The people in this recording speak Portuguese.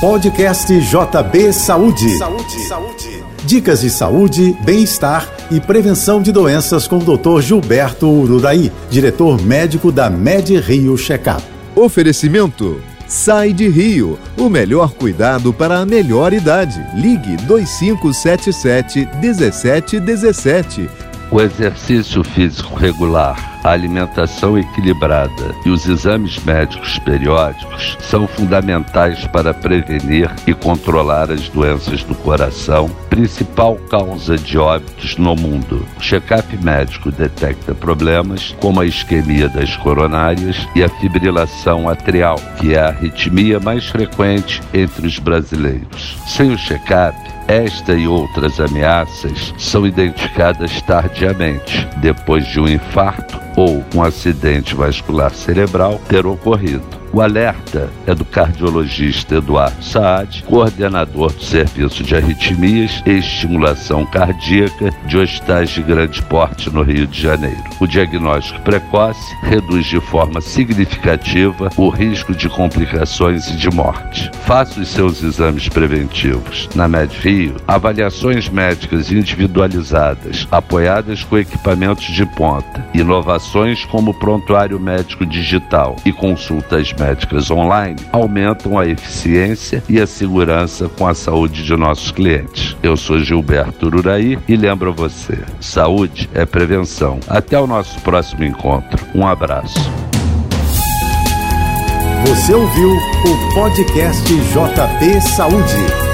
Podcast JB Saúde. Saúde. Saúde. Dicas de saúde, bem-estar e prevenção de doenças com o Dr. Gilberto Ururaí, diretor médico da Med Rio Checkup. Oferecimento Sai de Rio, o melhor cuidado para a melhor idade. Ligue 2577 1717. O exercício físico regular a alimentação equilibrada e os exames médicos periódicos são fundamentais para prevenir e controlar as doenças do coração, principal causa de óbitos no mundo. O check-up médico detecta problemas como a isquemia das coronárias e a fibrilação atrial, que é a arritmia mais frequente entre os brasileiros. Sem o check-up, esta e outras ameaças são identificadas tardiamente, depois de um infarto ou um acidente vascular cerebral ter ocorrido. O alerta é do cardiologista Eduardo Saad, coordenador do Serviço de Arritmias e Estimulação Cardíaca de hospitais de grande porte no Rio de Janeiro. O diagnóstico precoce reduz de forma significativa o risco de complicações e de morte. Faça os seus exames preventivos. Na Med Rio, avaliações médicas individualizadas, apoiadas com equipamentos de ponta, inovações como prontuário médico digital e consultas médicas online aumentam a eficiência e a segurança com a saúde de nossos clientes. Eu sou Gilberto Ururaí e lembro você: saúde é prevenção. Até o nosso próximo encontro. Um abraço. Você ouviu o podcast JP Saúde.